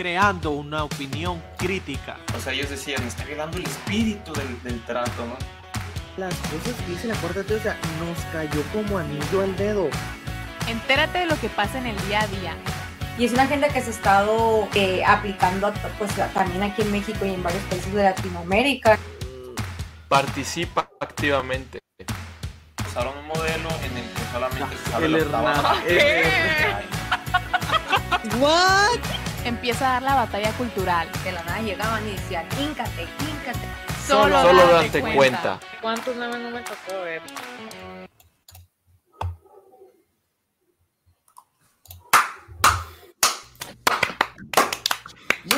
creando una opinión crítica. O sea, ellos decían, está quedando el espíritu del, del trato, ¿no? Las cosas que dice la Corte o sea, nos cayó como anillo al dedo. Entérate de lo que pasa en el día a día. Y es una agenda que se ha estado eh, aplicando pues, también aquí en México y en varios países de Latinoamérica. Participa activamente. Usaron un modelo en el que solamente se sabe El la Hernán. ¿What? Empieza a dar la batalla cultural. De la nada llegaban y decían, híncate, híncate. Solo, Solo date date cuenta. ¿Cuántos no me tocó ver?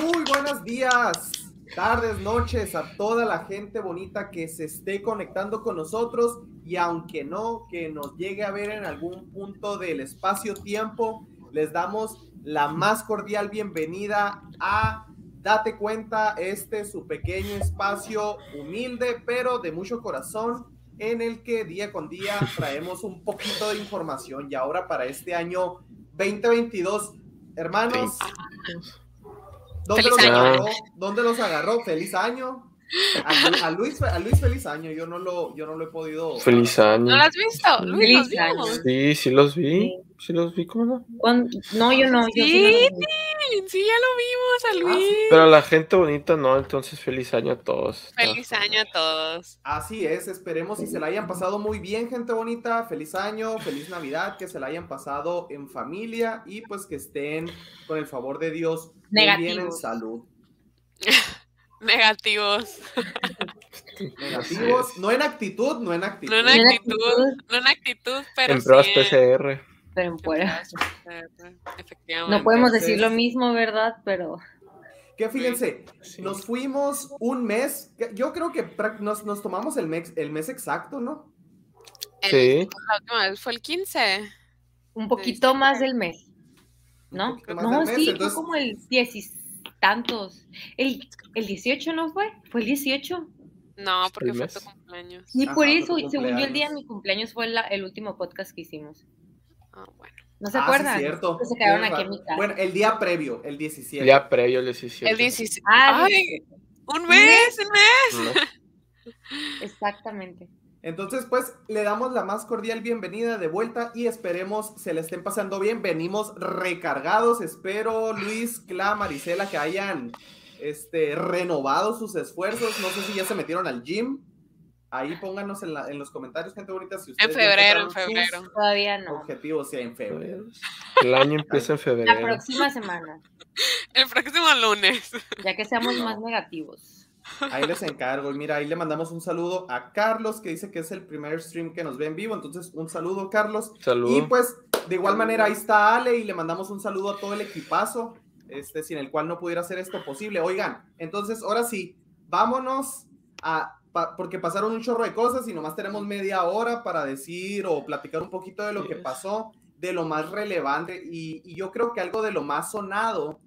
Muy buenos días, tardes, noches a toda la gente bonita que se esté conectando con nosotros y aunque no, que nos llegue a ver en algún punto del espacio-tiempo, les damos la más cordial bienvenida a Date cuenta, este su pequeño espacio humilde pero de mucho corazón en el que día con día traemos un poquito de información y ahora para este año 2022, hermanos, ¿Dónde los, agarró? ¿Dónde los agarró? Feliz año. A, Lu- a Luis, a Luis feliz año. Yo no lo, yo no lo he podido. Feliz año. ¿No lo has visto? Luis, Feliz los año. Sí, sí los vi. Sí los vi, ¿cómo no? ¿Cuándo? No, yo no. Yo Sí, sí no lo vi. Sí, ya lo vimos a Luis. Pero la gente bonita no, entonces feliz año a todos. Feliz año a todos. Así es, esperemos si se la hayan pasado muy bien, gente bonita. Feliz año, feliz Navidad, que se la hayan pasado en familia y pues que estén con el favor de Dios muy bien en salud. Negativos. Negativos, no en actitud, no en actitud. No en actitud, no en actitud, pero En sí pruebas en- PCR. Pero en fuera. Efectivamente. No podemos Entonces- decir lo mismo, ¿verdad? Pero Que fíjense, Sí. nos fuimos un mes. Yo creo que nos, nos tomamos el mes, el mes exacto, ¿no? El- Sí. La última vez fue el 15. un poquito más del mes. ¿No? No, del mes, sí, entonces- fue como el diez y tantos. El, el 18 no fue, fue el 18. No, porque El fue mes. tu cumpleaños. Y Ajá, por eso, según yo, el día de mi cumpleaños fue la- el último podcast que hicimos. Ah, bueno. ¿No se Ah, sí, acuerdan? cierto. Que se quedaron aquí en mi casa. Bueno, el día previo, el 17. Ya previo el 17. El 16. Ah, ¡Ay! diecisiete. ¡Un mes! ¡Un mes! ¿no? exactamente. Entonces, pues, le damos la más cordial bienvenida de vuelta y esperemos se le estén pasando bien. Venimos recargados. Espero, Luis, Cla, Marisela, que hayan este, renovado sus esfuerzos. No sé si ya se metieron al gym. Ahí pónganos en, la- en los comentarios, gente bonita, si ustedes En febrero, en febrero. Todavía no. Objetivos, sí, en febrero. El año empieza en La febrero. próxima semana, El próximo lunes. ya que seamos más negativos. Ahí les encargo. Y mira, ahí le mandamos un saludo a Carlos, que dice que es el primer stream que nos ve en vivo. Entonces, un saludo, Carlos. Saludos. Y pues, de igual manera, ahí está Ale y le mandamos un saludo a todo el equipazo, este, sin el cual no pudiera hacer esto posible. Oigan, entonces, ahora sí, vámonos a, pa- porque pasaron un chorro de cosas y nomás tenemos media hora para decir o platicar un poquito de lo que pasó, de lo más relevante. Y, y yo creo que algo de lo más sonado,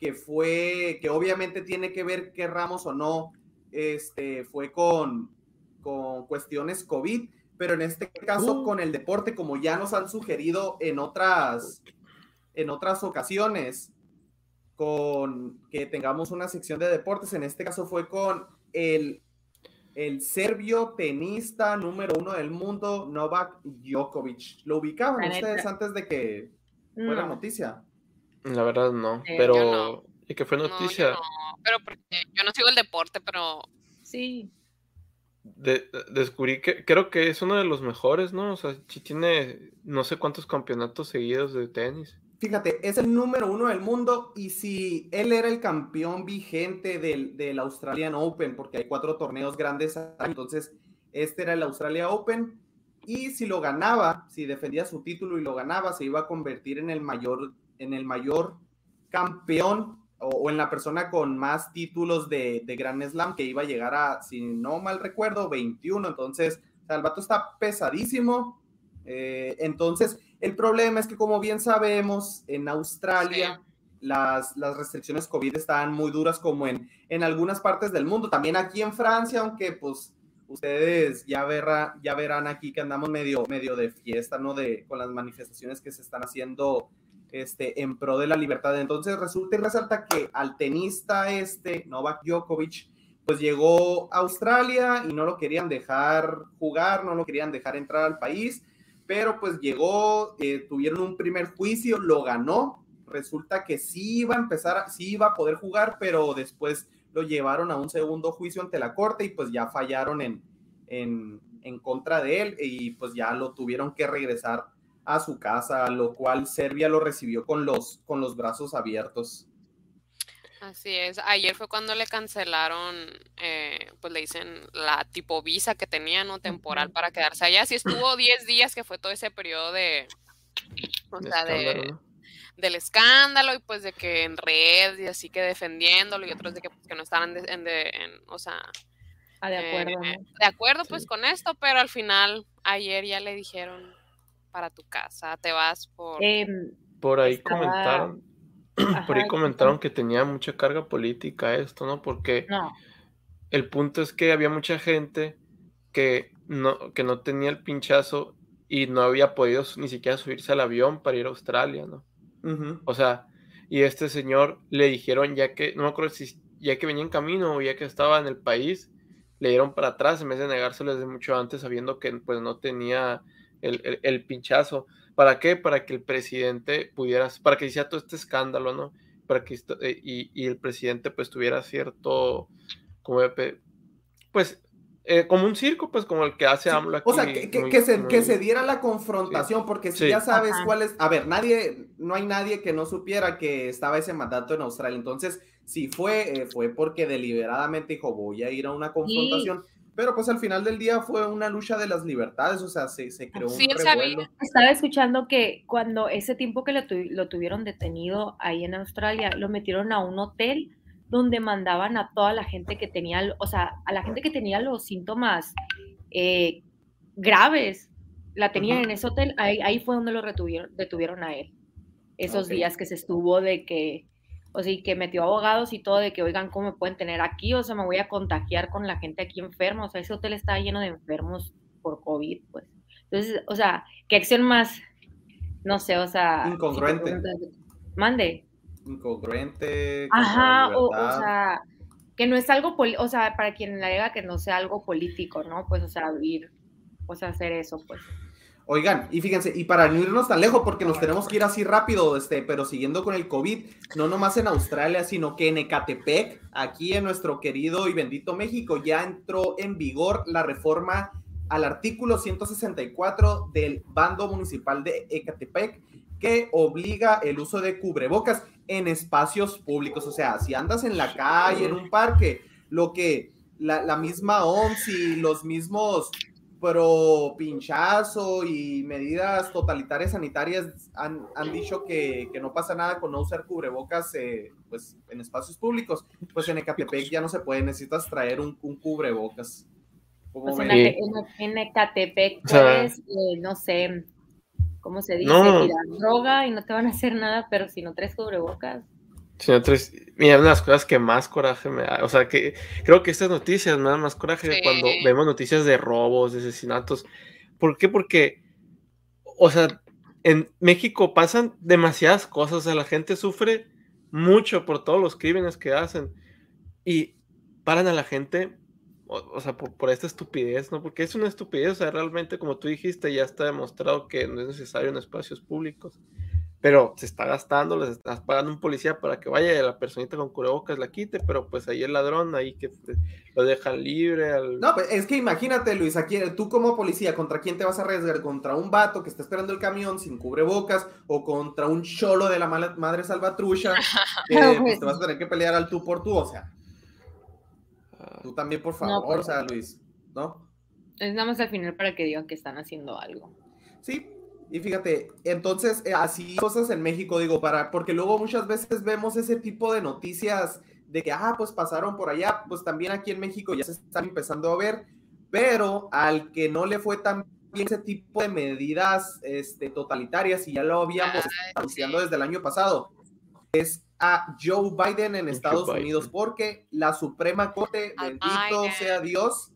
que fue, que obviamente tiene que ver, querramos o no, este, fue con, con cuestiones COVID pero en este caso Uh. con el deporte, como ya nos han sugerido en otras, en otras ocasiones, con que tengamos una sección de deportes, en este caso fue con el, el serbio tenista número uno del mundo, Novak Djokovic. ¿Lo ubicaban ustedes antes de que fuera No. noticia? La verdad no. Eh, Pero. no. ¿Y que fue No, noticia? yo no. Pero porque yo no sigo el deporte, pero Sí. de- descubrí que creo que es uno de los mejores, ¿no? O sea, sí tiene no sé cuántos campeonatos seguidos de tenis. Fíjate, es el número uno del mundo y si él era el campeón vigente del, del Australian Open, porque hay cuatro torneos grandes, entonces este era el Australia Open y si lo ganaba, si defendía su título y lo ganaba, se iba a convertir en el mayor, en el mayor campeón o, o en la persona con más títulos de, de Grand Slam que iba a llegar a, si no mal recuerdo, 21. Entonces, o sea, el vato está pesadísimo. Eh, entonces, el problema es que, como bien sabemos, en Australia las, las restricciones COVID estaban muy duras como en, en algunas partes del mundo. También aquí en Francia, aunque pues ustedes ya, verá, ya verán aquí que andamos medio, medio de fiesta, ¿no? De, con las manifestaciones que se están haciendo este, en pro de la libertad. Entonces resulta y resalta que al tenista este, Novak Djokovic, pues llegó a Australia y no lo querían dejar jugar, no lo querían dejar entrar al país, pero pues llegó, eh, tuvieron un primer juicio, lo ganó, resulta que sí iba a empezar, sí iba a poder jugar, pero después lo llevaron a un segundo juicio ante la corte y pues ya fallaron en, en, en contra de él y pues ya lo tuvieron que regresar a su casa, lo cual Serbia lo recibió con los, con los brazos abiertos. Así es. Ayer fue cuando le cancelaron, eh, pues le dicen la tipo visa que tenía, ¿no? Temporal para quedarse allá. Sí estuvo 10 días, que fue todo ese periodo de, o sea, de, del escándalo y pues de que en red y así que defendiéndolo y otros de que, pues, que no estaban en, en, o sea, Ah, de acuerdo. eh, ¿no? de acuerdo pues con esto, pero al final ayer ya le dijeron para tu casa, te vas por... Em, Por ahí Estaba- comentaron, por ahí comentaron que tenía mucha carga política esto, ¿no? Porque no, el punto es que había mucha gente que no, que no tenía el pinchazo y no había podido ni siquiera subirse al avión para ir a Australia, ¿no? O sea, y este señor le dijeron ya que, no me acuerdo si ya que venía en camino o ya que estaba en el país, le dieron para atrás en vez de negárselo desde mucho antes, sabiendo que pues no tenía el, el- el pinchazo. ¿Para qué? Para que el presidente pudiera, para que hiciera todo este escándalo, ¿no? Para que esto- eh, y, y el presidente pues tuviera cierto, como pues, eh, como un circo, pues como el que hace Sí, AMLO aquí. O sea, que, que- muy- que se, muy- que se diera la confrontación, porque si Sí. ya sabes Ajá. cuál es, a ver, nadie, no hay nadie que no supiera que estaba ese mandato en Australia. Entonces, si fue, eh, fue porque deliberadamente dijo, voy a ir a una confrontación. Pero pues al final del día fue una lucha de las libertades, o sea, se, se creó Sí, un revuelo. Estaba escuchando que cuando ese tiempo que lo, tuvi- lo tuvieron detenido ahí en Australia, lo metieron a un hotel donde mandaban a toda la gente que tenía, o sea, a la gente que tenía los síntomas eh, graves, la tenían en ese hotel, ahí, ahí fue donde lo retuvieron, detuvieron a él. Esos días que se estuvo de que, o sea, y que metió abogados y todo de que, oigan, ¿cómo me pueden tener aquí? O sea, me voy a contagiar con la gente aquí enferma. O sea, ese hotel estaba lleno de enfermos por COVID, pues. Entonces, o sea, ¿qué acción más? No sé, o sea. Incongruente. Mande. Incongruente. Ajá, o, sea, que no es algo, o sea, para quien le diga que no sea algo político, ¿no? Pues, o sea, ir, o sea, hacer eso, pues. Oigan, y fíjense, y para no irnos tan lejos, porque nos tenemos que ir así rápido, este, pero siguiendo con el COVID, no nomás en Australia, sino que en Ecatepec, aquí en nuestro querido y bendito México, ya entró en vigor la reforma al artículo 164 del bando municipal de Ecatepec, que obliga el uso de cubrebocas en espacios públicos. O sea, si andas en la calle, en un parque, lo que la, la misma OMS y los mismos pro pinchazo y medidas totalitarias sanitarias han, han dicho que, que no pasa nada con no usar cubrebocas eh, pues, en espacios públicos. Pues en Ecatepec ya no se puede, necesitas traer un, un cubrebocas. ¿Cómo Pues en? Sí. En, en Ecatepec O sea- puedes, eh, no sé, ¿cómo se dice? No. Tirar droga y no te van a hacer nada, pero si no traes cubrebocas. Señor Tres, mira, una de las cosas que más coraje me da, o sea, que creo que estas noticias me dan más coraje Sí. cuando vemos noticias de robos, de asesinatos. ¿Por qué? Porque, o sea, en México pasan demasiadas cosas, o sea, la gente sufre mucho por todos los crímenes que hacen y paran a la gente, o, o sea, por, por esta estupidez, ¿no? Porque es una estupidez, o sea, realmente, como tú dijiste, ya está demostrado que no es necesario en espacios públicos pero se está gastando, les estás pagando un policía para que vaya y la personita con cubrebocas la quite, pero pues ahí el ladrón, ahí que lo dejan libre. Al... No, pues es que imagínate, Luis, aquí tú como policía, ¿contra quién te vas a arriesgar? ¿Contra un vato que está esperando el camión sin cubrebocas o contra un cholo de la mala- madre salvatrucha? que pues, te vas a tener que pelear al tú por tú, o sea, Ah, tú también, por No, favor, pues- o sea, Luis, ¿no? Es nada más al final para que digan que están haciendo algo. Sí, y fíjate, entonces eh, así cosas en México, digo, para, porque luego muchas veces vemos ese tipo de noticias de que, ah, pues pasaron por allá, pues también aquí en México ya se están empezando a ver, pero al que no le fue tan bien ese tipo de medidas este, totalitarias, y ya lo habíamos estado anunciando sí. desde el año pasado, es a Joe Biden en Estados Biden. Unidos, porque la Suprema Corte, bendito sea Dios,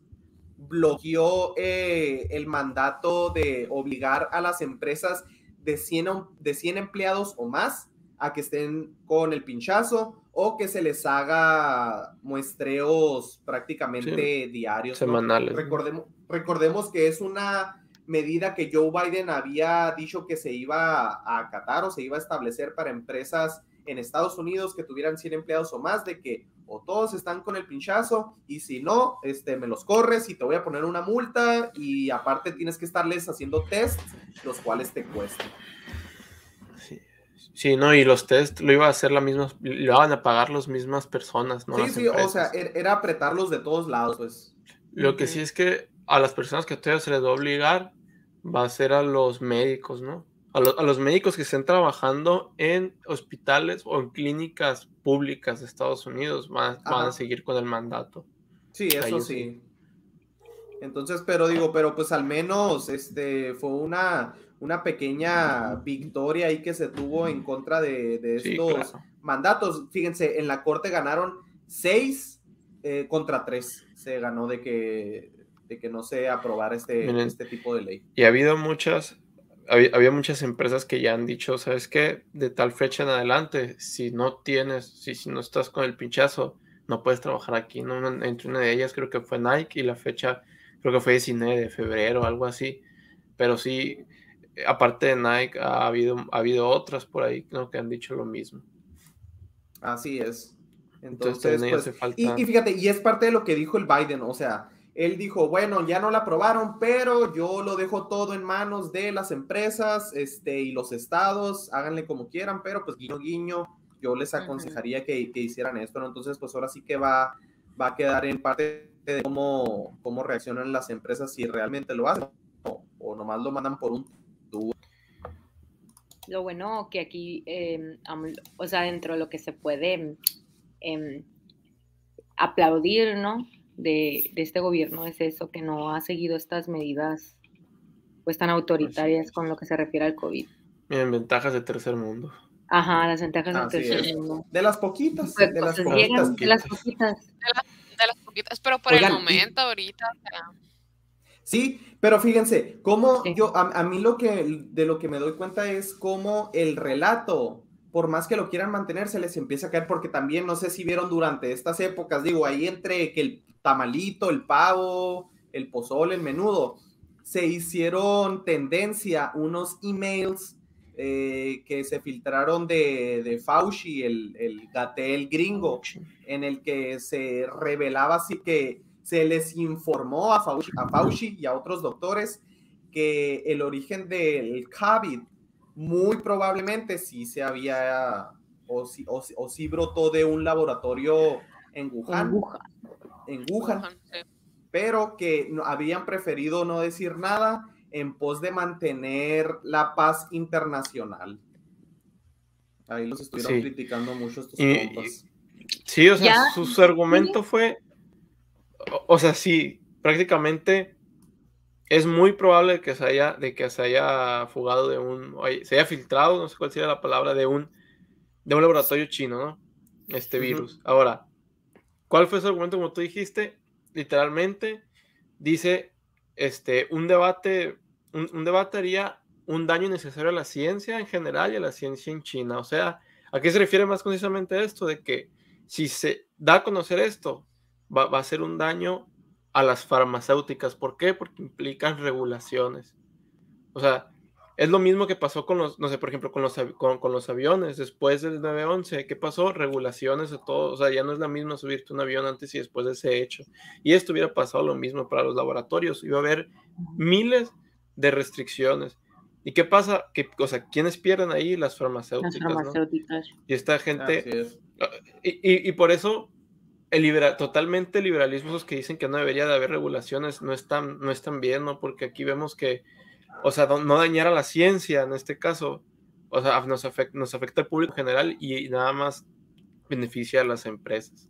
bloqueó eh, el mandato de obligar a las empresas de 100, em- de 100 empleados o más a que estén con el pinchazo o que se les haga muestreos prácticamente diarios. Semanales. ¿no? Recordemos, recordemos que es una medida que Joe Biden había dicho que se iba a acatar o se iba a establecer para empresas en Estados Unidos que tuvieran 100 empleados o más, de que o todos están con el pinchazo y si no, este, me los corres y te voy a poner una multa y aparte tienes que estarles haciendo tests, los cuales te cuestan. Sí. Sí, no, y los test lo iba a hacer la misma, lo iban a pagar las mismas personas, no sí, las sí, o sea, er- era apretarlos de todos lados, pues. Lo que sí es que a las personas que todavía se les va a obligar va a ser a los médicos, ¿no? A, lo- a los médicos que estén trabajando en hospitales o en clínicas públicas de Estados Unidos van, van a seguir con el mandato. Sí, eso sí. Entonces, pero digo, pero pues al menos este fue una, una pequeña victoria ahí que se tuvo en contra de, de Sí, estos claro. mandatos. Fíjense, en la corte ganaron seis eh, contra tres. Se ganó de que, de que no se aprobara este, Miren. este tipo de ley. Y ha habido muchas, había, había muchas empresas que ya han dicho, ¿sabes qué? De tal fecha en adelante, si no tienes, si, si no estás con el pinchazo, no puedes trabajar aquí, ¿no? Entre una de ellas creo que fue Nike y la fecha creo que fue 19 de febrero, algo así. Pero sí, aparte de Nike, ha habido, ha habido otras por ahí ¿no? que han dicho lo mismo. Así es. Entonces, Entonces, pues, hace falta... Y, y fíjate, y es parte de lo que dijo el Biden, o sea, él dijo, bueno, ya no la aprobaron, pero yo lo dejo todo en manos de las empresas este, y los estados, háganle como quieran, pero pues guiño, guiño, yo les aconsejaría que, que hicieran esto, ¿no? Entonces, pues ahora sí que va, va a quedar en parte de cómo, cómo reaccionan las empresas si realmente lo hacen o, o nomás lo mandan por un tubo. Lo bueno que aquí, eh, AMLO- o sea, dentro de lo que se puede em, aplaudir, ¿no? De, de este gobierno es eso, que no ha seguido estas medidas pues tan autoritarias con lo que se refiere al COVID. Miren, ventajas de tercer mundo. Ajá, las ventajas del Así tercer es. mundo. De las poquitas, Pues, de las cosas poquitas. llegan de las poquitas. De las poquitas, pero por Oigan, el y- momento, ahorita, o sea, Sí, pero fíjense, cómo Sí. yo, a, a mí lo que, de lo que me doy cuenta es cómo el relato, por más que lo quieran mantener, se les empieza a caer, porque también, no sé si vieron durante estas épocas, digo, ahí entre que el tamalito, el pavo, el pozole, el menudo, se hicieron tendencia unos emails eh, que se filtraron de, de Fauci, el, el gatel gringo, en el que se revelaba así que se les informó a Fauci, a Fauci y a otros doctores que el origen del COVID muy probablemente sí se había o sí, o, sí- o sí brotó de un laboratorio en Wuhan, Burbuja. En Wuhan, Wuhan, sí. pero que no- habían preferido no decir nada en pos de mantener la paz internacional. Ahí los estuvieron Sí. criticando mucho estos Y- compas. Sí, o sea, Ya, argumento fue, o, o sea, sí, prácticamente es muy probable que se haya, de que se haya fugado de un, se haya filtrado, no sé cuál sería la palabra, de un, de un laboratorio chino, ¿no? Este virus. Ahora, ¿cuál fue su argumento? Como tú dijiste, literalmente dice, este, un debate, un, un debate haría un daño innecesario a la ciencia en general y a la ciencia en China. O sea, ¿a qué se refiere más concisamente esto? De que si se da a conocer esto, va, va a ser un daño a las farmacéuticas. ¿Por qué? Porque implican regulaciones. O sea, es lo mismo que pasó con los, no sé, por ejemplo, con los, con, con los aviones después del 9-11. ¿Qué pasó? Regulaciones de todo. O sea, ya no es la misma subirte un avión antes y después de ese hecho. Y esto hubiera pasado lo mismo para los laboratorios. Iba a haber miles de restricciones. ¿Y qué pasa? Que, o sea, ¿quiénes pierden ahí? Las Las farmacéuticas. Y esta gente, es. y, y- y por eso el libera- totalmente liberalismo, esos que dicen que no debería de haber regulaciones, no están, no están bien, ¿no? Porque aquí vemos que, o sea, no, dañar a la ciencia en este caso, o sea, nos afecta, nos afecta al público en general y, nada más beneficia a las empresas.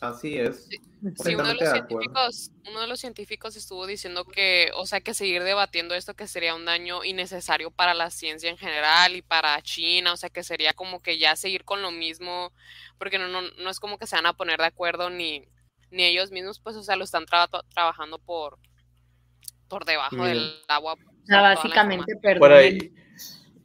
Así es. Sí, uno de, los científicos, uno de los científicos estuvo diciendo que, o sea, que seguir debatiendo esto que sería un daño innecesario para la ciencia en general y para China, o sea, que sería como que ya seguir con lo mismo, porque no, no, no es como que se van a poner de acuerdo ni, ni ellos mismos, pues, o sea, lo están tra- trabajando por, por debajo del agua O sea, básicamente, información. Por ahí, perdonen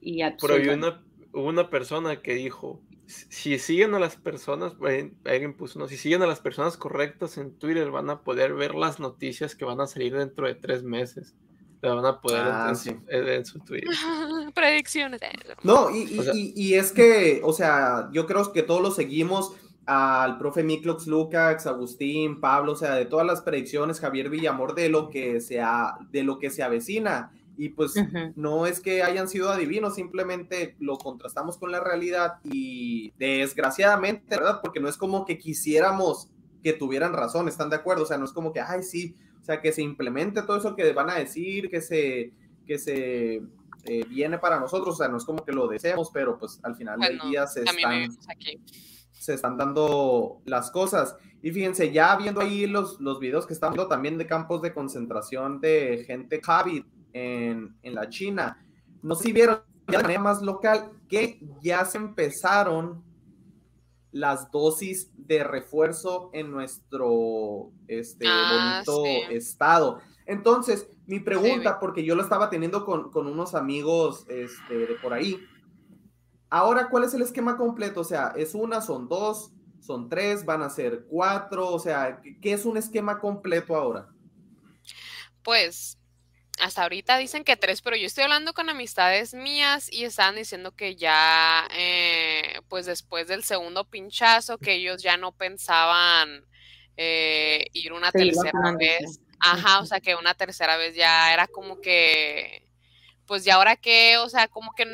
y absuelvan. una, hubo una persona que dijo, si siguen a las personas, eh, alguien puso, no, si siguen a las personas correctas en Twitter van a poder ver las noticias que van a salir dentro de tres meses. La van a poder Ah, en, sí. su, en su Twitter. Predicciones. eh. No, y, y- O sea- y- y es que, o sea, yo creo que todos lo seguimos al profe Miklox Lukács, Agustín, Pablo, o sea, de todas las predicciones, Javier Villamor, de lo que se, ha- de lo que se avecina. Y pues Ujú. no es que hayan sido adivinos, simplemente lo contrastamos con la realidad y desgraciadamente, ¿verdad? Porque no es como que quisiéramos que tuvieran razón, ¿están de acuerdo? O sea, no es como que, ay, sí, o sea, que se implemente todo eso que van a decir, que se, que se eh, viene para nosotros, o sea, no es como que lo deseamos, pero pues al final del Bueno, día se están, aquí. Se están dando las cosas. Y fíjense, ya viendo ahí los, los videos que están viendo también de campos de concentración de gente Javi en, en la China, no si vieron ya de manera más local que ya se empezaron las dosis de refuerzo en nuestro este, Ah, bonito sí. estado. Entonces, mi pregunta, porque yo lo estaba teniendo con, con unos amigos este, de por ahí, Ahora, ¿cuál es el esquema completo? O sea, ¿es una, son dos, son tres, van a ser cuatro? O sea, ¿qué- ¿qué es un esquema completo ahora? Pues hasta ahorita dicen que tres, pero yo estoy hablando con amistades mías y estaban diciendo que ya, eh, pues después del segundo pinchazo, que ellos ya no pensaban eh, ir una tercera vez. Ajá, o sea que una tercera vez ya era como que, pues ya ahora que, o sea, como que,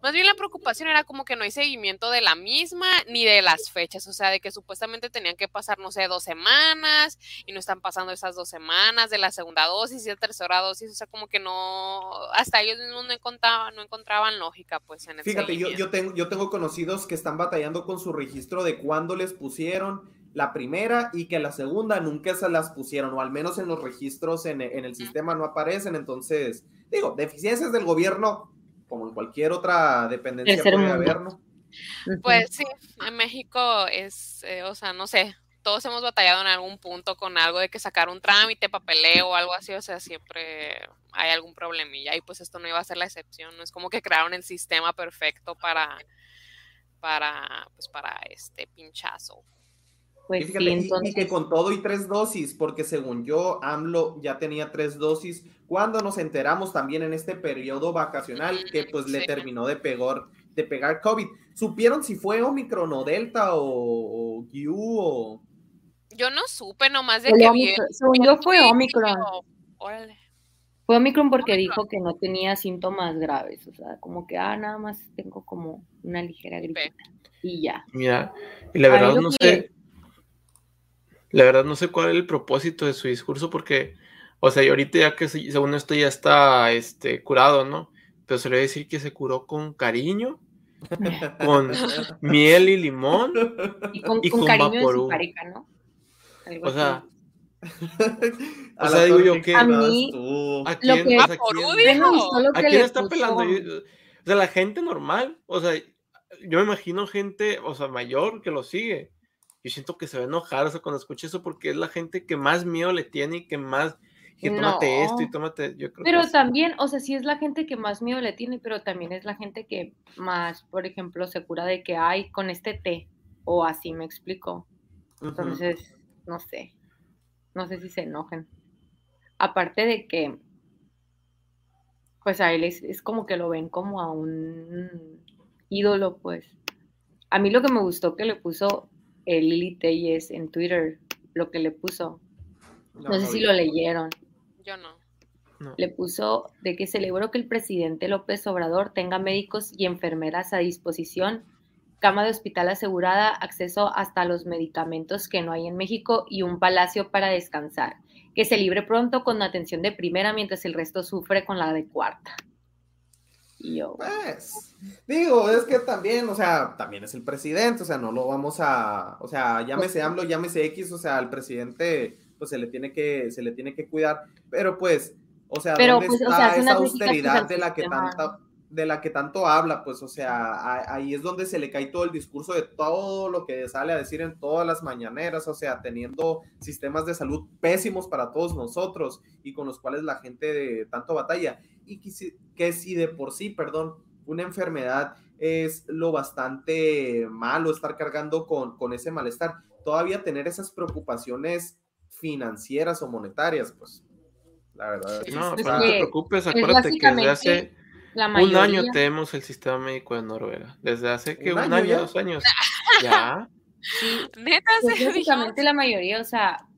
más bien la preocupación era como que no hay seguimiento de la misma ni de las fechas, o sea, de que supuestamente tenían que pasar, no sé, dos semanas y no están pasando esas dos semanas de la segunda dosis y la tercera dosis, o sea, como que no, hasta ellos mismos no encontraban, no encontraban lógica, pues, en el Fíjate, yo, yo, tengo, yo tengo conocidos que están batallando con su registro de cuándo les pusieron la primera y que la segunda nunca se las pusieron, o al menos en los registros en, en el sistema no aparecen. Entonces, digo, deficiencias del gobierno, como en cualquier otra dependencia puede haber, ¿no? Pues sí, en México es, eh, o sea, no sé, todos hemos batallado en algún punto con algo de que sacar un trámite, papeleo o algo así, o sea, siempre hay algún problemilla y pues esto no iba a ser la excepción, no es como que crearon el sistema perfecto para, para, pues para este pinchazo. Y Pues fíjate, sí, y- que con todo y tres dosis, porque según yo, AMLO ya tenía tres dosis, cuando nos enteramos también en este periodo vacacional que pues le terminó de pegar, de pegar COVID. ¿Supieron si fue Omicron o Delta o, o Q o...? Yo no supe nomás de que vi. Según yo fue Omicron. órale. Fue Omicron porque Omicron. dijo que no tenía síntomas graves. O sea, como que, ah, nada más tengo como una ligera gripe. Y ya. Mira, y la verdad no que- sé, la verdad no sé cuál es el propósito de su discurso porque, o sea, y ahorita ya que se- según esto ya está este, curado, ¿no? Pero se le va a decir que se curó con cariño, con miel y limón, Y con, Y con con cariño de su pareja, ¿no? Algo o sea, O la sea, digo yo que- A mí- tú. ¿a Lo quién, que- o sea, Vaporú quién- dijo. A lo ¿A que quién le está puso. pelando? Yo- o sea, la gente normal, o sea, yo me imagino gente, o sea, mayor que lo sigue. Yo siento que se va a enojar, o sea, cuando escuche eso, porque es la gente que más miedo le tiene y que más, que tómate esto y tómate, yo creo Pero que también, o sea, sí es la gente que más miedo le tiene, pero también es la gente que más, por ejemplo, se cura de que hay con este té, o así me explico. Entonces, no sé, no sé si se enojen. Aparte de que, pues a él es, es como que lo ven como a un ídolo, pues. A mí lo que me gustó que le puso el Lili Telles en Twitter, lo que le puso, no, sé si vi. lo leyeron Yo no. no. le puso de que celebró que el presidente López Obrador tenga médicos y enfermeras a disposición, cama de hospital asegurada, acceso hasta los medicamentos que no hay en México y un palacio para descansar. Que se libre pronto con atención de primera mientras el resto sufre con la de cuarta. Yo, Pues, digo, es que también, o sea, también es el presidente, o sea, no lo vamos a, o sea, llámese AMLO, llámese X, o sea, al presidente, pues se le tiene que, se le tiene que cuidar, pero pues, o sea, Pero, ¿dónde pues, o está sea, hace esa austeridad de la que tanta, de la que tanto habla? Pues, o sea, ahí es donde se le cae todo el discurso de todo lo que sale a decir en todas las mañaneras, o sea, teniendo sistemas de salud pésimos para todos nosotros y con los cuales la gente de tanto batalla. Y que si, que si de por sí, perdón, una enfermedad es lo bastante malo estar cargando con, con ese malestar, todavía tener esas preocupaciones financieras o monetarias, pues la verdad. No, Es no te preocupes, es acuérdate que desde hace un año tenemos el sistema médico de Noruega. Desde hace que ¿Un un, año dos años. Ya. sí, Neta, pues básicamente la mayoría, o sea,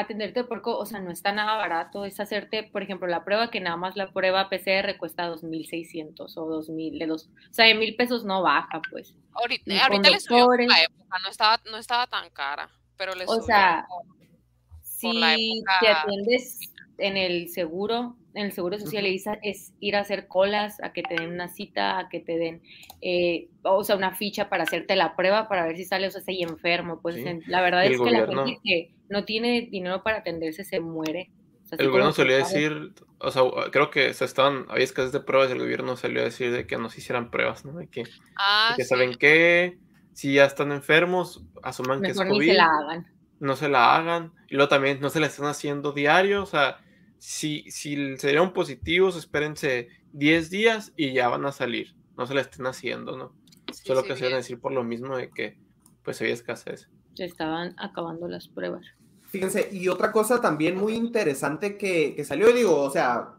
atenderte por o sea, no está nada barato, es hacerte, por ejemplo, la prueba que nada más la prueba PCR cuesta 2.600 o 2.000, de dos, o sea, de mil pesos no baja, pues. Ahorita, Ni ahorita le subió por la conductores. época, no estaba, no estaba tan cara, pero le O subió. sea, por la Si época te atiendes en el seguro, en el seguro social Ujú. es, es ir a hacer colas, a que te den una cita, a que te den, eh, o sea, una ficha para hacerte la prueba para ver si sales o sea, y enfermo. Pues Sí. la verdad el es que la gobierno- gente que no tiene dinero para atenderse se muere. O sea, así El gobierno que, solía ¿sabes? decir, o sea, creo que se estaban, había escasez de pruebas y el gobierno salió a decir de que nos hicieran pruebas, ¿no? De que, de Ah, que sí. saben qué, si ya están enfermos, asuman que es Mejor ni COVID, se la hagan. no se la hagan, y luego también no se la están haciendo diario, o sea, si, si se dieron positivos, espérense 10 días y ya van a salir, no se la estén haciendo, ¿no? Sí, Solo sí, que se iban a decir por lo mismo de que, pues había escasez. Se estaban acabando las pruebas. Fíjense, y otra cosa también muy interesante que, que salió, digo, o sea,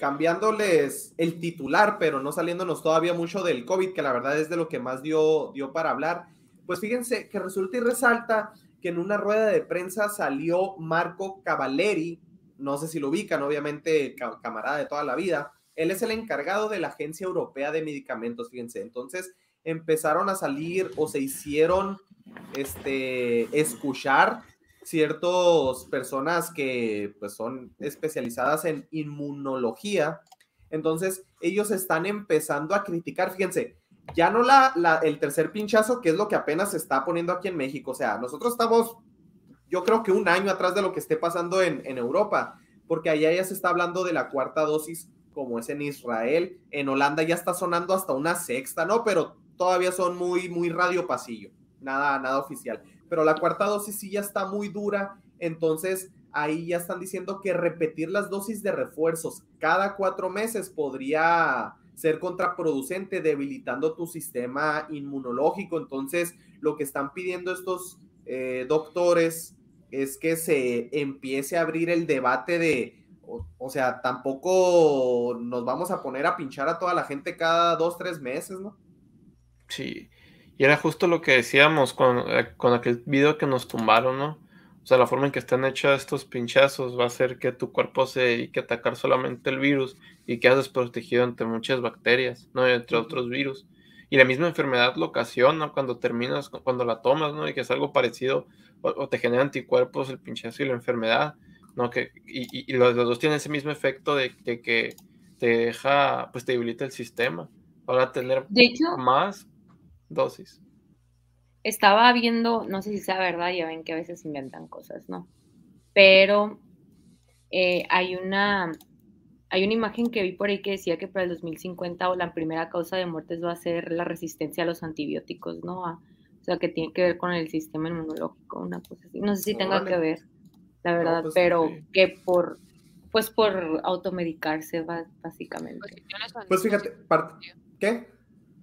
cambiándoles el titular, pero no saliéndonos todavía mucho del COVID, que la verdad es de lo que más dio, dio para hablar. Pues fíjense que resulta y resalta que en una rueda de prensa salió Marco Cavaleri, no sé si lo ubican, obviamente ca- camarada de toda la vida. Él es el encargado de la Agencia Europea de Medicamentos, fíjense. Entonces empezaron a salir o se hicieron este, escuchar ciertas personas que pues, son especializadas en inmunología. Entonces, ellos están empezando a criticar, fíjense, ya no la- el tercer pinchazo, que es lo que apenas se está poniendo aquí en México. O sea, nosotros estamos, yo creo que un año atrás de lo que esté pasando en, en Europa, porque allá ya se está hablando de la cuarta dosis, como es en Israel. En Holanda ya está sonando hasta una sexta, ¿no? Pero todavía son muy, muy radio pasillo, nada, nada oficial pero la cuarta dosis sí ya está muy dura, entonces ahí ya están diciendo que repetir las dosis de refuerzos cada cuatro meses podría ser contraproducente, debilitando tu sistema inmunológico. Entonces, lo que están pidiendo estos eh, doctores es que se empiece a abrir el debate de, o, o, sea, tampoco nos vamos a poner a pinchar a toda la gente cada dos, tres meses, ¿no? Sí, y era justo lo que decíamos con, eh, con aquel video que nos tumbaron, ¿no? O sea, la forma en que están hechos estos pinchazos va a hacer que tu cuerpo se dedique a atacar solamente el virus y quedas desprotegido ante muchas bacterias, ¿no? Y entre otros virus. Y la misma enfermedad lo ocasiona cuando terminas, cuando la tomas, ¿no? Y que es algo parecido, o, o te genera anticuerpos el pinchazo y la enfermedad, ¿no? Que, y, y, los, los, dos tienen ese mismo efecto de, de, que te deja, pues te debilita el sistema. Para tener de hecho, más dosis. Estaba viendo, no sé si sea verdad, ya ven que a veces inventan cosas, ¿no? Pero eh, hay una hay una imagen que vi por ahí que decía que para el 2050 o la primera causa de muertes va a ser la resistencia a los antibióticos, ¿no? A, o sea, que tiene que ver con el sistema inmunológico, una cosa así. No sé si tenga que ver, la verdad, No, pues, pero sí. que por pues por automedicarse va, básicamente. Pues, Pues fíjate, ¿qué?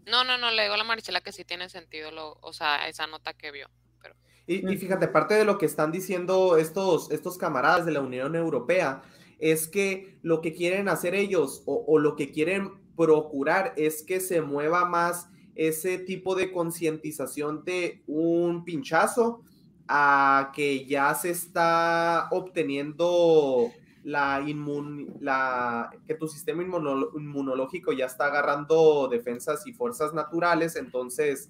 No, no, no, le digo a la Marichela que sí tiene sentido, lo, o sea, esa nota que vio. Pero... Y, y Ujú. fíjate, parte de lo que están diciendo estos, estos camaradas de la Unión Europea es que lo que quieren hacer ellos o, lo que quieren procurar es que se mueva más ese tipo de concientización de un pinchazo a que ya se está obteniendo la inmun, la, que tu sistema inmuno- inmunológico ya está agarrando defensas y fuerzas naturales, entonces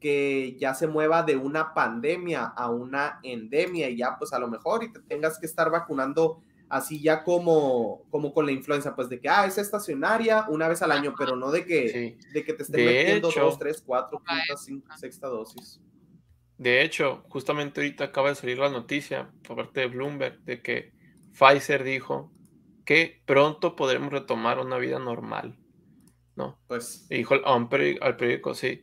que ya se mueva de una pandemia a una endemia y ya pues a lo mejor y te tengas que estar vacunando así ya como, como con la influenza, pues de que, ah, es estacionaria una vez al año, pero no de que, Sí. de que te estén De metiendo hecho. dos, tres, cuatro, quinta, cinco, sexta dosis. De hecho, justamente ahorita acaba de salir la noticia por parte de Bloomberg de que Pfizer dijo que pronto podremos retomar una vida normal, ¿no? Pues Y dijo al, al periódico, sí.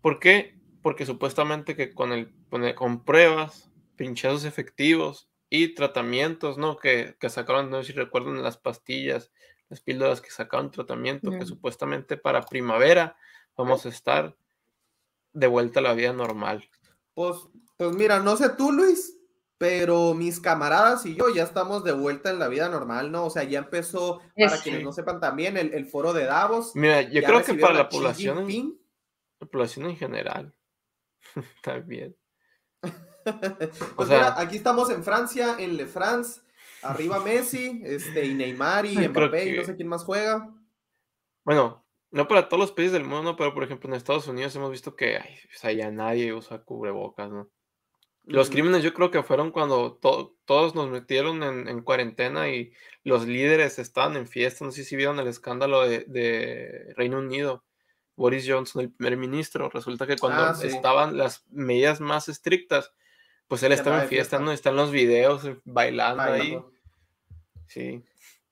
¿Por qué? Porque supuestamente que con, el, con, el- con pruebas, pinchazos efectivos y tratamientos, ¿no? Que, que sacaron, no sé si recuerdan, las pastillas, las píldoras que sacaron tratamiento, que supuestamente para primavera vamos a estar de vuelta a la vida normal. Pues, pues mira, no sé tú, Luis, pero mis camaradas y yo ya estamos de vuelta en la vida normal, ¿no? O sea, ya empezó, para Es- quienes no sepan también, el, el foro de Davos. Mira, yo creo que para la población, en- la población en general, también. Pues sea- mira, aquí estamos en Francia, en Le France, arriba Messi, este, y Neymar y Mbappé y no sé quién más juega. Bueno, no para todos los países del mundo, pero por ejemplo en Estados Unidos hemos visto que ay, o sea, ya nadie usa cubrebocas, ¿no? Los Ujú. crímenes yo creo que fueron cuando to- todos nos metieron en, en cuarentena y los líderes estaban en fiesta. No sé si vieron el escándalo de, de Reino Unido. Boris Johnson, el primer ministro, resulta que cuando Ah, sí. estaban las medidas más estrictas, pues él estaba en fiesta, fiesta. ¿no? Están los videos eh, bailando, ahí. Sí.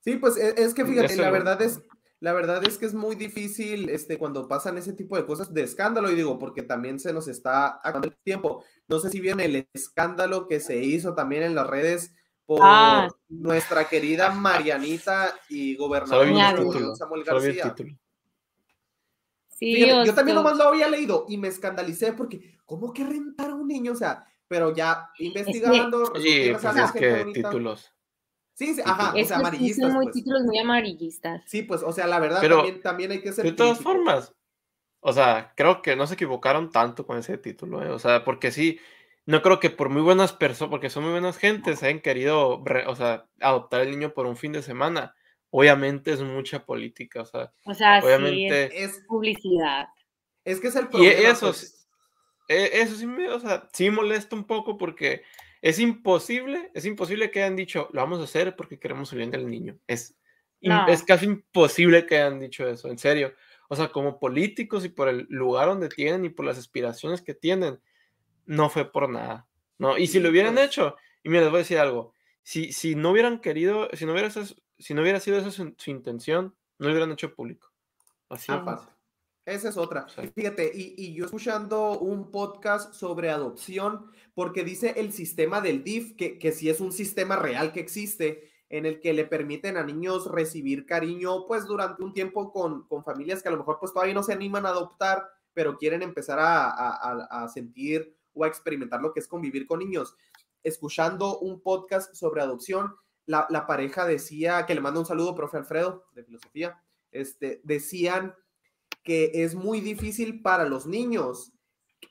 Sí, pues e- es que fíjate, Eso la verdad es, la verdad es que es muy difícil este, cuando pasan ese tipo de cosas de escándalo, y digo, porque también se nos está acabando el tiempo. No sé si vieron el escándalo que se hizo también en las redes por Ah. nuestra querida Marianita y Solo gobernador vi de Ya el vi. Nuevo título. León, Samuel Solo vi el García. título. Sí, Fíjate, yo también nomás lo había leído y me escandalicé porque, ¿cómo que rentar a un niño? O sea, pero ya investigando, Oye, que pues es gente que bonita. títulos. Sí, sí, ajá, o es sea, sí amarillistas. son muy pues. títulos muy amarillistas. Sí, pues, o sea, la verdad Pero, también, también hay que ser De todas críticos. formas, o sea, creo que no se equivocaron tanto con ese título, ¿eh? O sea, porque sí, no creo que por muy buenas personas, porque son muy buenas gentes, hayan querido, re- o sea, adoptar el niño por un fin de semana. Obviamente es mucha política, o sea, O sea, sí, obviamente, es Es, publicidad. es que es el Y problema. eso pues. E- eso sí me, o sea, sí molesta un poco porque es imposible, es imposible que hayan dicho, lo vamos a hacer porque queremos el bien del niño. Es, No. es casi imposible que hayan dicho eso, en serio. O sea, como políticos y por el lugar donde tienen y por las aspiraciones que tienen, no fue por nada, ¿no? Y si lo hubieran pues. hecho, y mira, les voy a decir algo, si, si no hubieran querido, si no hubiera, sido- si no hubiera sido esa su, su intención, no lo hubieran hecho público. Así. Aparte. Esa es otra. Sí. Fíjate, y, y yo escuchando un podcast sobre adopción, porque dice el sistema del DIF, que, que sí es un sistema real que existe, en el que le permiten a niños recibir cariño, pues durante un tiempo con, con familias que a lo mejor pues todavía no se animan a adoptar, pero quieren empezar a, a- a- a sentir o a experimentar lo que es convivir con niños. Escuchando un podcast sobre adopción, la, la pareja decía, que le manda un saludo, profe Alfredo, de filosofía, este, decían que es muy difícil para los niños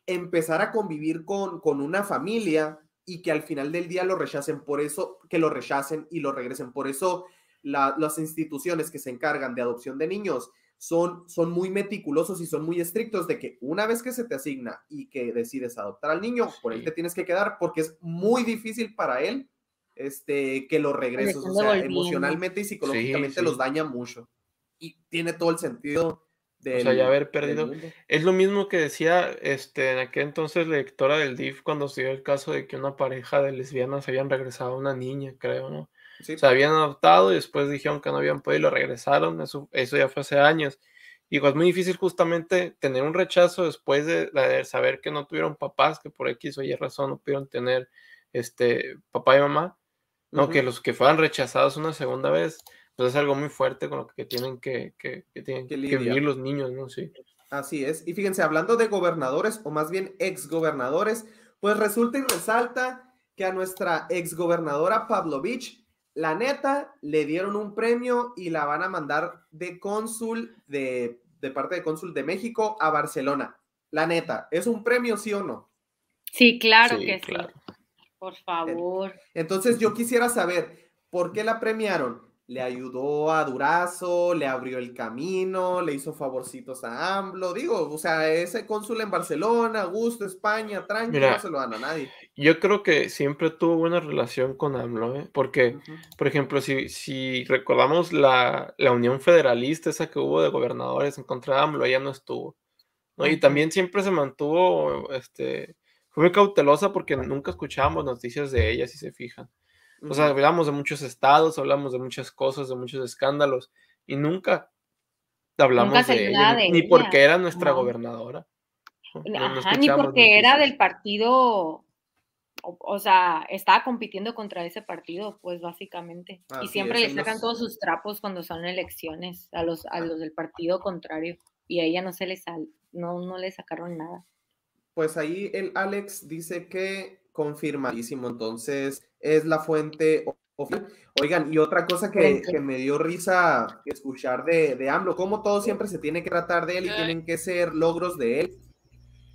empezar a convivir con, con una familia y que al final del día lo rechacen, por eso que lo rechacen y lo regresen. Por eso la- las instituciones que se encargan de adopción de niños son, son muy meticulosos y son muy estrictos de que una vez que se te asigna y que decides adoptar al niño, por él Sí. te tienes que quedar porque es muy difícil para él este, que lo regreses. O sea, emocionalmente y psicológicamente sí. los daña mucho. Y tiene todo el sentido del, sea, ya haber perdido-. Es lo mismo que decía este, en aquel entonces la lectora del DIF cuando se dio el caso de que una pareja de lesbianas habían regresado a una niña, creo, ¿no? Sí. Se habían adoptado y después dijeron que no habían podido y lo regresaron. Eso, eso ya fue hace años. Y es muy difícil justamente tener un rechazo después de, de saber que no tuvieron papás, que por X o Y razón no pudieron tener este, papá y mamá, ¿no? Que los que fueran rechazados una segunda vez, pues es algo muy fuerte con lo que tienen que, que, que tienen Que vivir los niños, ¿no? Sí. Así es. Y fíjense, hablando de gobernadores, o más bien exgobernadores, pues resulta y resalta que a nuestra exgobernadora Pavlovich, la neta, le dieron un premio y la van a mandar de cónsul, de, de parte de cónsul de México a Barcelona. La neta, ¿es un premio, sí o no? Sí, claro Sí, que claro. sí. Por favor. Entonces yo quisiera saber, ¿por qué la premiaron? ¿Le ayudó a Durazo? ¿Le abrió el camino? ¿Le hizo favorcitos a AMLO? Digo, o sea, ese cónsul en Barcelona, Augusto, España, tranquilo, no se lo dan a nadie. Yo creo que siempre tuvo buena relación con AMLO, ¿eh? Porque, por ejemplo, si, si recordamos la, la unión federalista, esa que hubo de gobernadores en contra de AMLO, ella no estuvo. ¿no? Y también siempre se mantuvo, este, fue muy cautelosa porque nunca escuchábamos noticias de ella, si se fijan. O sea, hablamos de muchos estados, hablamos de muchas cosas, de muchos escándalos, y nunca hablamos se de ella, ni, de ni ella, porque era nuestra no. gobernadora. ¿no? No- no Ajá, ni porque era del partido o, o sea, estaba compitiendo contra ese partido, pues básicamente. y siempre es, le sacan nos- todos sus trapos cuando son elecciones a los, a los del partido contrario. Y a ella no se le sal, no, no le sacaron nada. Pues ahí el Alex dice que confirmadísimo, entonces es la fuente oficial. Oigan, y otra cosa que, me dio risa escuchar de, de AMLO, como todo siempre se tiene que tratar de él y tienen que ser logros de él.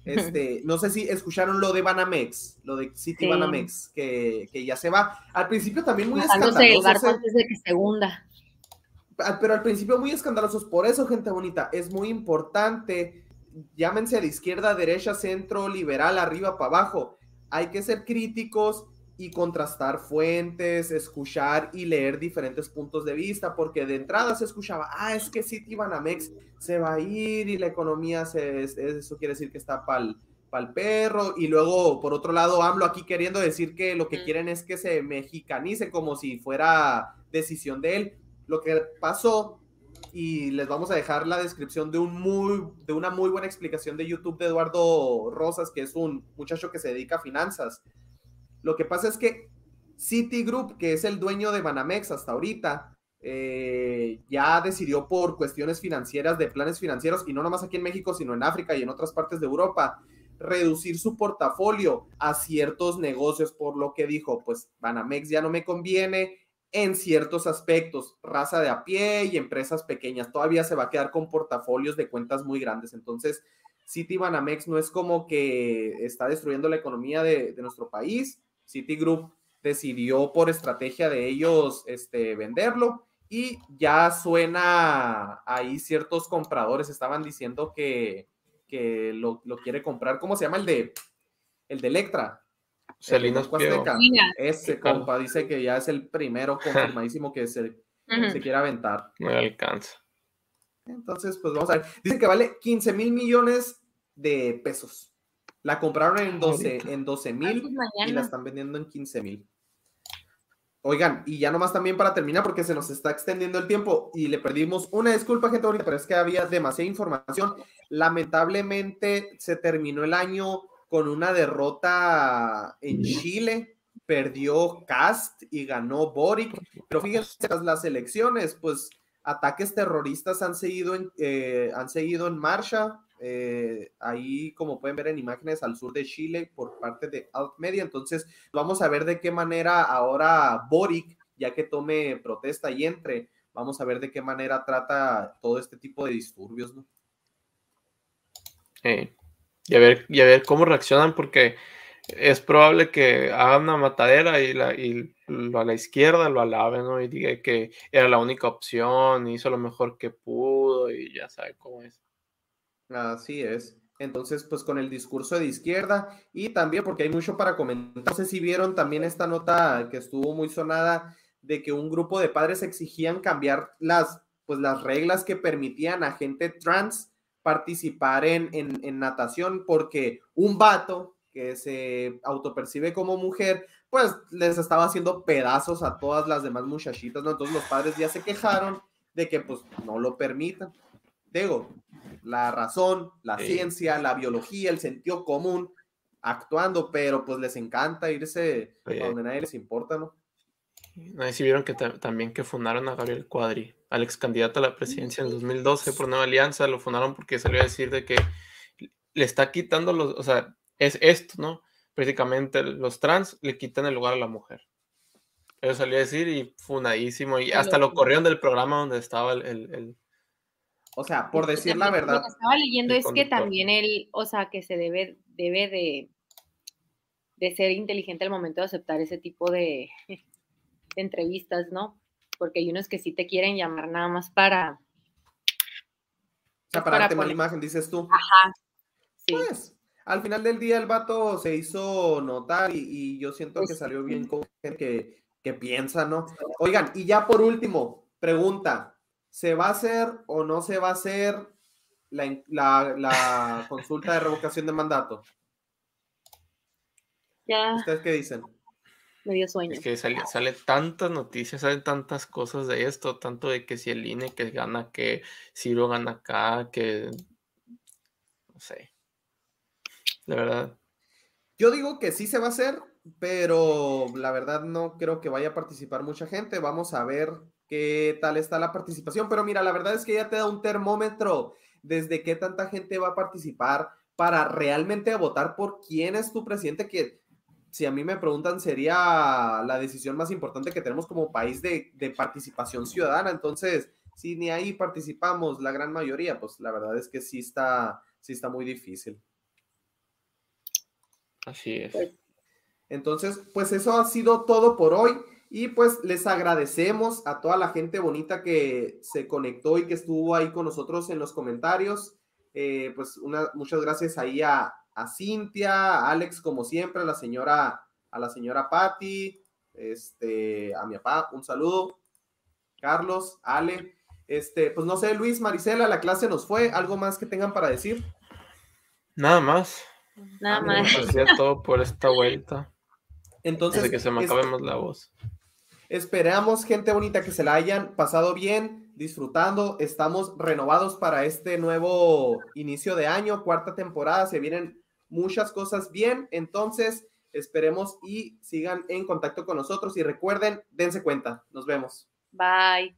Este, no sé si escucharon lo de Banamex, lo de City Sí. Banamex, que, que ya se va. Al principio también muy escandaloso. barco ese- antes de que se hunda. Ah, pero al principio muy escandalosos. Por eso, gente bonita, es muy importante. Llámense de izquierda, derecha, centro, liberal, arriba, para abajo. Hay que ser críticos y contrastar fuentes, escuchar y leer diferentes puntos de vista, porque de entrada se escuchaba, ah, es que City Banamex se va a ir y la economía, se, es- eso quiere decir que está pa'l el perro, y luego, por otro lado, AMLO aquí queriendo decir que lo que quieren es que se mexicanice como si fuera decisión de él. Lo que pasó, y les vamos a dejar la descripción de, un muy, de una muy buena explicación de YouTube de Eduardo Rosas, que es un muchacho que se dedica a finanzas. Lo que pasa es que Citigroup, que es el dueño de Banamex hasta ahorita, eh, ya decidió por cuestiones financieras, de planes financieros, y no nomás aquí en México, sino en África y en otras partes de Europa, reducir su portafolio a ciertos negocios, por lo que dijo, pues Banamex ya no me conviene en ciertos aspectos, raza de a pie y empresas pequeñas, todavía se va a quedar con portafolios de cuentas muy grandes, entonces City Banamex no es como que está destruyendo la economía de, de nuestro país, Citigroup decidió por estrategia de ellos este, venderlo y ya suena ahí ciertos compradores estaban diciendo que, que lo, lo quiere comprar, ¿cómo se llama el de el de Electra? Salinas. Azteca. Ese compa dice que ya es el primero confirmadísimo que se, se quiere aventar. No alcanza. Entonces, pues vamos a ver. Dicen que vale 15 mil millones de pesos. La compraron en 12 Ahorita. en 12 Ah, mil pues y la están vendiendo en 15 mil. Oigan, y ya nomás también para terminar, porque se nos está extendiendo el tiempo y le perdimos una disculpa, gente, ahorita, pero es que había demasiada información. Lamentablemente se terminó el año con una derrota en Chile, perdió Cast y ganó Boric, pero fíjense, tras las elecciones, pues ataques terroristas han seguido en, eh, han seguido en marcha, eh, ahí como pueden ver en imágenes al sur de Chile por parte de Alt Media, entonces vamos a ver de qué manera ahora Boric, ya que tome protesta y entre, vamos a ver de qué manera trata todo este tipo de disturbios, ¿no? Y, a ver, y a ver cómo reaccionan, porque es probable que hagan una matadera y, la, y lo a la izquierda lo alaben, ¿no? Y diga que era la única opción, hizo lo mejor que pudo y ya sabe cómo es. Así es. Entonces, pues con el discurso de izquierda y también porque hay mucho para comentar. No sé si vieron también esta nota que estuvo muy sonada de que un grupo de padres exigían cambiar las, pues, las reglas que permitían a gente trans participar en, en, en natación porque un vato que se autopercibe como mujer, pues les estaba haciendo pedazos a todas las demás muchachitas, ¿no? Entonces los padres ya se quejaron de que pues no lo permitan. Digo, la razón, la Sí. ciencia, la biología, el sentido común actuando, pero pues les encanta irse Sí. a donde nadie les importa, ¿no? Sé si vieron que ta- también que fundaron a Gabriel Cuadri, al ex candidato a la presidencia en el 2012 por Nueva Alianza, lo fundaron porque salió a decir de que le está quitando los, o sea, es esto, ¿no? Prácticamente los trans le quitan el lugar a la mujer. Eso salió a decir y funadísimo, y hasta lo corrieron del programa donde estaba el, el- el- O sea, por decir la verdad, Lo que estaba leyendo es que también él, o sea, que se debe, debe de, de ser inteligente al momento de aceptar ese tipo de, de entrevistas, ¿no? Porque hay unos que sí te quieren llamar nada más para, o sea, es para darte mala imagen, dices tú. ajá, sí. Pues, al final del día el vato se hizo notar y, y yo siento que Pues salió bien con gente que, que piensa, ¿no? Oigan, y ya por último, pregunta, ¿se va a hacer o no se va a hacer la, in- la- la consulta de revocación de mandato? Ya ¿Ustedes qué dicen? Me dio sueño. es que sale, sale tantas noticias, salen tantas cosas de esto, tanto de que si el INE que gana, que Ciro gana acá, que no sé. De verdad. Yo digo que sí se va a hacer pero la verdad no creo que vaya a participar mucha gente. Vamos a ver qué tal está la participación. Pero mira, la verdad es que ya te da un termómetro desde qué tanta gente va a participar para realmente votar por quién es tu presidente, que si a mí me preguntan sería la decisión más importante que tenemos como país de, de participación ciudadana. Entonces, si ni ahí participamos la gran mayoría, pues la verdad es que sí está, sí está muy difícil. Así es. Entonces, pues eso ha sido todo por hoy. Y pues les agradecemos a toda la gente bonita que se conectó y que estuvo ahí con nosotros en los comentarios. Eh, pues una, muchas gracias ahí a, a Cintia, a Alex, como siempre, a la señora, a la señora Patti, este, a mi papá, un saludo. Carlos, Ale, este, pues no sé, Luis, Marisela, la clase nos fue. ¿Algo más que tengan para decir? Nada más. Nada Ah, más. Todo por esta vuelta. Entonces, Desde que se me es- acabemos la voz. Esperamos, gente bonita, que se la hayan pasado bien, disfrutando. Estamos renovados para este nuevo inicio de año, cuarta temporada. Se vienen muchas cosas bien. Entonces, esperemos y sigan en contacto con nosotros. Y recuerden, dense cuenta. Nos vemos. Bye.